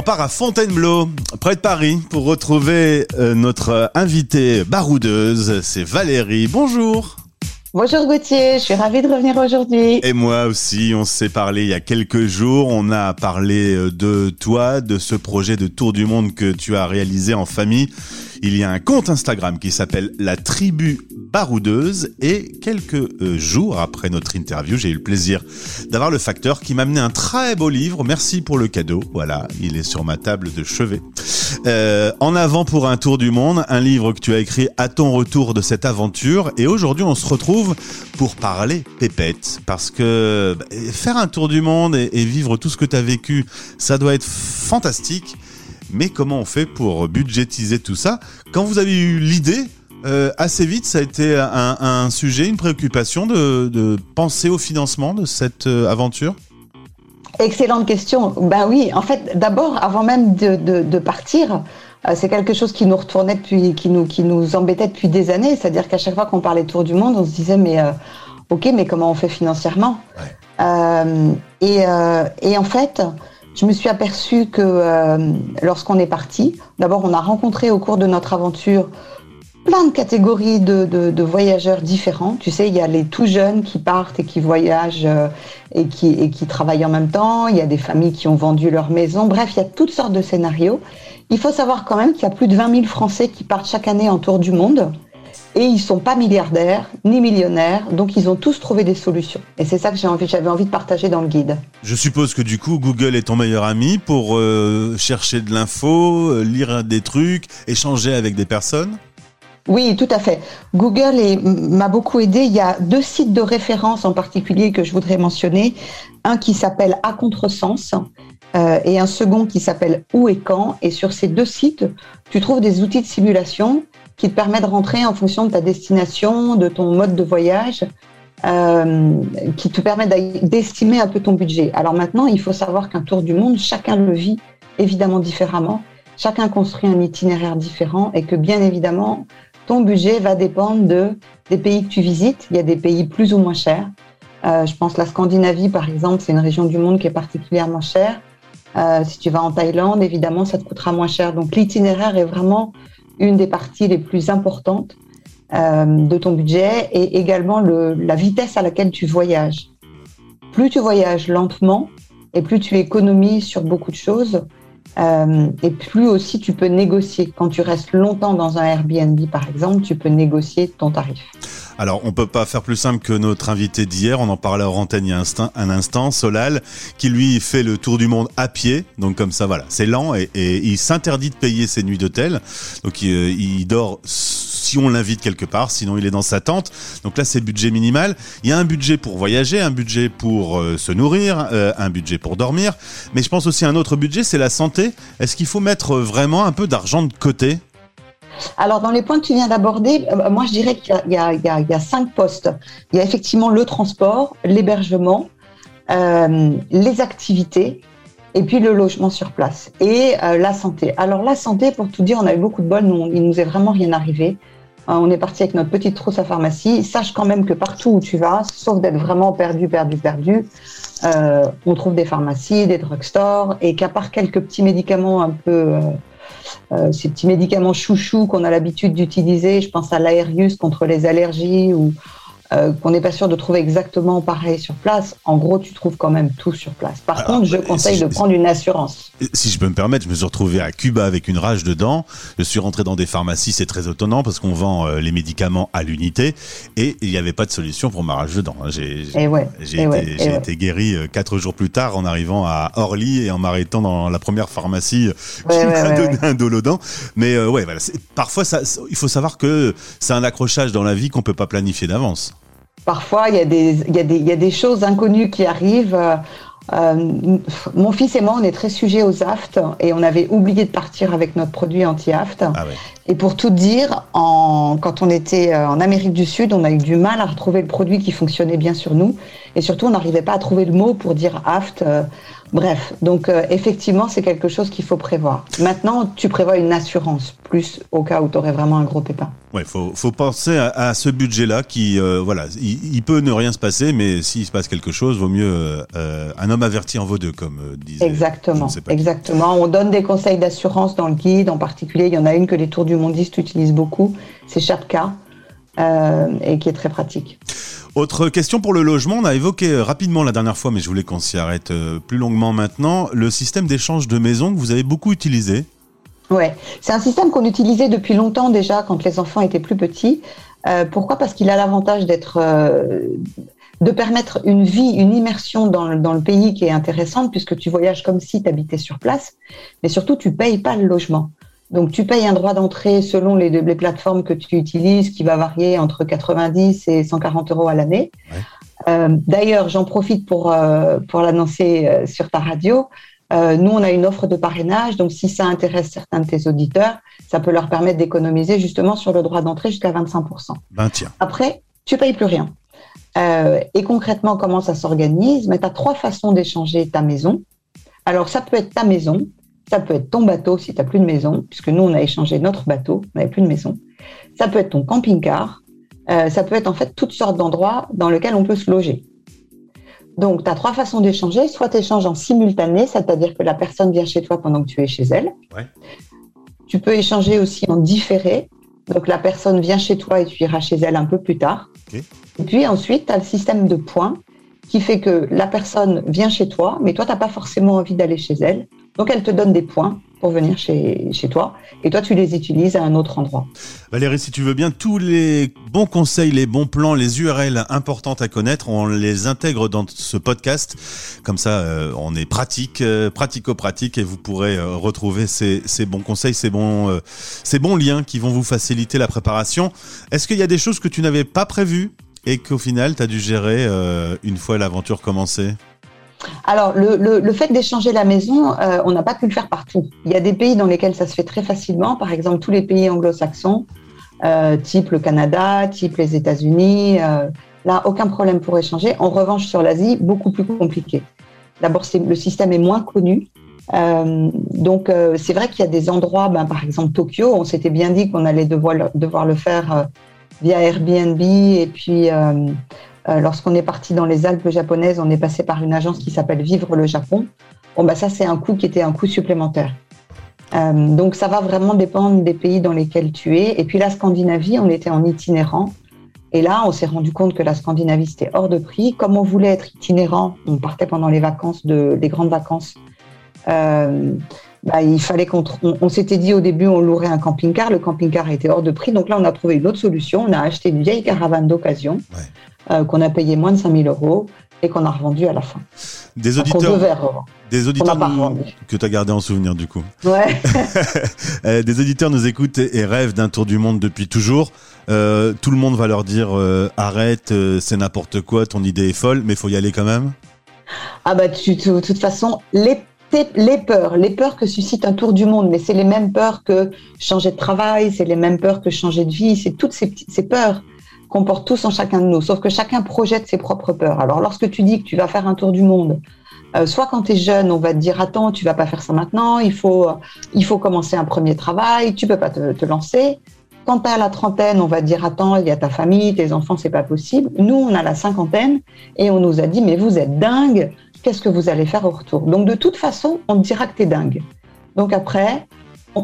On part à Fontainebleau, près de Paris, pour retrouver euh, notre invitée baroudeuse. C'est Valérie. Bonjour. Bonjour Gauthier, je suis ravie de revenir aujourd'hui. Et moi aussi, on s'est parlé il y a quelques jours. On a parlé euh, de toi, de ce projet de tour du monde que tu as réalisé en famille. Il y a un compte Instagram qui s'appelle La Tribu Baroudeuse et quelques euh, jours après notre interview, j'ai eu le plaisir d'avoir le facteur qui m'a amené un très beau livre. Merci pour le cadeau. Voilà, il est sur ma table de chevet. Euh, en avant pour un tour du monde, un livre que tu as écrit à ton retour de cette aventure. Et aujourd'hui, on se retrouve pour parler pépette. Parce que bah, faire un tour du monde et, et vivre tout ce que tu as vécu, ça doit être fantastique. Mais comment on fait pour budgétiser tout ça Quand vous avez eu l'idée, euh, assez vite, ça a été un, un sujet, une préoccupation de, de, penser au financement de cette euh, aventure? Excellente question. Ben oui, en fait, d'abord, avant même de, de, de partir, euh, c'est quelque chose qui nous retournait depuis, qui nous, qui nous embêtait depuis des années. C'est-à-dire qu'à chaque fois qu'on parlait tour du monde, on se disait, mais euh, ok, mais comment on fait financièrement? Ouais. Et, et en fait, je me suis aperçue que euh, lorsqu'on est parti, d'abord on a rencontré au cours de notre aventure plein de catégories de, voyageurs différents. Tu sais, il y a les tout jeunes qui partent et qui voyagent euh, et, qui, et qui travaillent en même temps. Il y a des familles qui ont vendu leur maison. Bref, il y a toutes sortes de scénarios. Il faut savoir quand même qu'il y a plus de 20 000 Français qui partent chaque année en tour du monde et ils sont pas milliardaires ni millionnaires, donc ils ont tous trouvé des solutions. Et c'est ça que j'ai envie, j'avais envie de partager dans le guide. Je suppose que du coup Google est ton meilleur ami pour euh, chercher de l'info, euh, lire des trucs, échanger avec des personnes? Oui, tout à fait. Google m'a beaucoup aidé. Il y a deux sites de référence en particulier que je voudrais mentionner. Un qui s'appelle À Contresens euh, et un second qui s'appelle Où et quand. Et sur ces deux sites, tu trouves des outils de simulation qui te permet de rentrer en fonction de ta destination, de ton mode de voyage, euh, qui te permet d'estimer un peu ton budget. Alors maintenant, il faut savoir qu'un tour du monde, chacun le vit évidemment différemment, chacun construit un itinéraire différent et que bien évidemment, ton budget va dépendre de, des pays que tu visites. Il y a des pays plus ou moins chers. Euh, je pense la Scandinavie, par exemple, c'est une région du monde qui est particulièrement chère. Euh, si tu vas en Thaïlande, évidemment, ça te coûtera moins cher. Donc l'itinéraire est vraiment une des parties les plus importantes euh, de ton budget et également le, la vitesse à laquelle tu voyages. Plus tu voyages lentement et plus tu économises sur beaucoup de choses euh, et plus aussi tu peux négocier. Quand tu restes longtemps dans un Airbnb par exemple, tu peux négocier ton tarif. Alors, on peut pas faire plus simple que notre invité d'hier. On en parlait en antenne il y a un instant, Solal, qui lui fait le tour du monde à pied. Donc comme ça, voilà, c'est lent et, il s'interdit de payer ses nuits d'hôtel. Donc il, il dort si on l'invite quelque part, sinon il est dans sa tente. Donc là, c'est budget minimal. Il y a un budget pour voyager, un budget pour euh, se nourrir, euh, un budget pour dormir. Mais je pense aussi à un autre budget, c'est la santé. Est-ce qu'il faut mettre vraiment un peu d'argent de côté? Alors, dans les points que tu viens d'aborder, euh, moi, je dirais qu'il y, a cinq postes. Il y a effectivement le transport, l'hébergement, euh, les activités et puis le logement sur place et euh, la santé. Alors, la santé, pour tout dire, on a eu beaucoup de bol. Nous, il nous est vraiment rien arrivé. Euh, on est parti avec notre petite trousse à pharmacie. Sache quand même que partout où tu vas, sauf d'être vraiment perdu, perdu, perdu, on trouve des pharmacies, des drugstores et qu'à part quelques petits médicaments un peu euh, ces petits médicaments chouchous qu'on a l'habitude d'utiliser. Je pense à l'Aerius contre les allergies ou euh, qu'on n'est pas sûr de trouver exactement pareil sur place. En gros, tu trouves quand même tout sur place. Par Alors, contre, je conseille si de je, prendre une assurance. Si je peux me permettre, je me suis retrouvé à Cuba avec une rage de dents. Je suis rentré dans des pharmacies, c'est très étonnant parce qu'on vend euh, les médicaments à l'unité et il n'y avait pas de solution pour ma rage de dents. J'ai ouais, été, ouais, été, guéri euh, quatre jours plus tard en arrivant à Orly et en m'arrêtant dans la première pharmacie qui m'a donné un dolodent. Mais euh, ouais, voilà, parfois, ça, il faut savoir que c'est un accrochage dans la vie qu'on peut pas planifier d'avance. Parfois, il y, a des, il, y a des, il y a des choses inconnues qui arrivent. Euh, mon fils et moi, on est très sujets aux aftes et on avait oublié de partir avec notre produit anti-aft. Ah ouais. Et pour tout dire, en, quand on était en Amérique du Sud, on a eu du mal à retrouver le produit qui fonctionnait bien sur nous. Et surtout, on n'arrivait pas à trouver le mot pour dire aft. Euh, bref, donc euh, effectivement, c'est quelque chose qu'il faut prévoir. Maintenant, tu prévois une assurance, plus au cas où tu aurais vraiment un gros pépin. Ouais, faut, faut penser à, ce budget-là qui, euh, voilà, il, peut ne rien se passer, mais s'il se passe quelque chose, vaut mieux un homme averti en vaut deux, comme disait. Exactement, exactement. On donne des conseils d'assurance dans le guide, en particulier, il y en a une que les tours du mondiste utilisent beaucoup, c'est Chapka, et qui est très pratique. Autre question pour le logement, on a évoqué euh, rapidement la dernière fois, mais je voulais qu'on s'y arrête euh, plus longuement maintenant, le système d'échange de maisons que vous avez beaucoup utilisé. Ouais, c'est un système qu'on utilisait depuis longtemps déjà quand les enfants étaient plus petits. Euh, pourquoi? Parce qu'il a l'avantage d'être, de permettre une vie, une immersion dans, dans, le pays qui est intéressante puisque tu voyages comme si tu habitais sur place, mais surtout tu payes pas le logement. Donc, tu payes un droit d'entrée selon les, les, plateformes que tu utilises, qui va varier entre 90 et 140 euros à l'année. Euh, D'ailleurs, j'en profite pour, euh, pour l'annoncer euh, sur ta radio. Nous, on a une offre de parrainage, donc si ça intéresse certains de tes auditeurs, ça peut leur permettre d'économiser justement sur le droit d'entrée jusqu'à 25%. Ben tiens. Après, tu payes plus rien. Et concrètement, comment ça s'organise? Mais tu as trois façons d'échanger ta maison. Alors, ça peut être ta maison, ça peut être ton bateau si tu n'as plus de maison, puisque nous, on a échangé notre bateau, on n'avait plus de maison. Ça peut être ton camping-car. Euh, ça peut être en fait toutes sortes d'endroits dans lesquels on peut se loger. Donc, tu as trois façons d'échanger. Soit tu échanges en simultané, c'est-à-dire que la personne vient chez toi pendant que tu es chez elle. Tu peux échanger aussi en différé. Donc, la personne vient chez toi et tu iras chez elle un peu plus tard. Et puis ensuite, tu as le système de points qui fait que la personne vient chez toi, mais toi, tu n'as pas forcément envie d'aller chez elle. Donc, elle te donne des points pour venir chez, chez toi et toi, tu les utilises à un autre endroit. Valérie, si tu veux bien, tous les bons conseils, les bons plans, les URL importantes à connaître, on les intègre dans ce podcast. Comme ça, euh, on est pratique, euh, pratico-pratique et vous pourrez euh, retrouver ces, ces, bons conseils, ces bons, ces bons liens qui vont vous faciliter la préparation. Est-ce qu'il y a des choses que tu n'avais pas prévues et qu'au final, tu as dû gérer une fois l'aventure commencée? Alors, le, fait d'échanger la maison, euh, on n'a pas pu le faire partout. Il y a des pays dans lesquels ça se fait très facilement, par exemple tous les pays anglo-saxons, euh, type le Canada, type les États-Unis. Euh, là, aucun problème pour échanger. En revanche, sur l'Asie, beaucoup plus compliqué. D'abord, le système est moins connu. donc, c'est vrai qu'il y a des endroits, ben, par exemple Tokyo, on s'était bien dit qu'on allait devoir, le faire via Airbnb et puis lorsqu'on est parti dans les Alpes japonaises, on est passé par une agence qui s'appelle Vivre le Japon. Bon, bah ça, c'est un coût qui était un coût supplémentaire. Euh, donc, ça va vraiment dépendre des pays dans lesquels tu es. Et puis, la Scandinavie, on était en itinérant. Et là, on s'est rendu compte que la Scandinavie, c'était hors de prix. Comme on voulait être itinérant, on partait pendant les vacances, de, les grandes vacances. Euh, bah, il fallait qu'on. On, s'était dit au début, on louerait un camping-car. Le camping-car était hors de prix. Donc là, on a trouvé une autre solution. On a acheté une vieille caravane d'occasion. Euh, qu'on a payé moins de 5000 euros et qu'on a revendu à la fin. Des auditeurs, des auditeurs que tu as gardé en souvenir du coup. Ouais. Euh, des auditeurs nous écoutent et rêvent d'un tour du monde depuis toujours. Euh, tout le monde va leur dire arrête, c'est n'importe quoi, ton idée est folle, mais il faut y aller quand même. Ah bah de toute façon, les les peurs, les peurs que suscite un tour du monde, mais c'est les mêmes peurs que changer de travail, c'est les mêmes peurs que changer de vie, c'est toutes ces, peurs qu'on porte tous en chacun de nous, sauf que chacun projette ses propres peurs. Alors lorsque tu dis que tu vas faire un tour du monde, euh, soit quand tu es jeune, on va te dire attends, tu vas pas faire ça maintenant, il faut, il faut commencer un premier travail, tu peux pas te, te lancer. Quand tu as la trentaine, on va te dire attends, il y a ta famille, tes enfants, c'est pas possible. Nous, on a la cinquantaine et on nous a dit mais vous êtes dingue, qu'est-ce que vous allez faire au retour Donc de toute façon, on dira que tu es dingue. Donc après,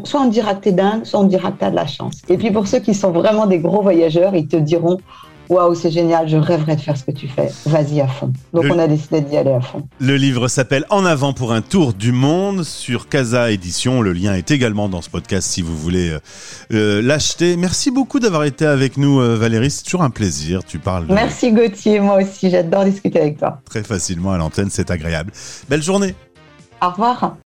soit on dira que t'es dingue, soit on dira que t'as de la chance. Et puis pour ceux qui sont vraiment des gros voyageurs, ils te diront Waouh, c'est génial, je rêverais de faire ce que tu fais. Vas-y à fond. Donc on a décidé d'y aller à fond. Le livre s'appelle En avant pour un tour du monde sur Casa Édition. Le lien est également dans ce podcast si vous voulez euh, euh, l'acheter. Merci beaucoup d'avoir été avec nous, euh, Valérie. C'est toujours un plaisir. Tu parles. Merci Gauthier, moi aussi. J'adore discuter avec toi. Très facilement à l'antenne, c'est agréable. Belle journée. Au revoir.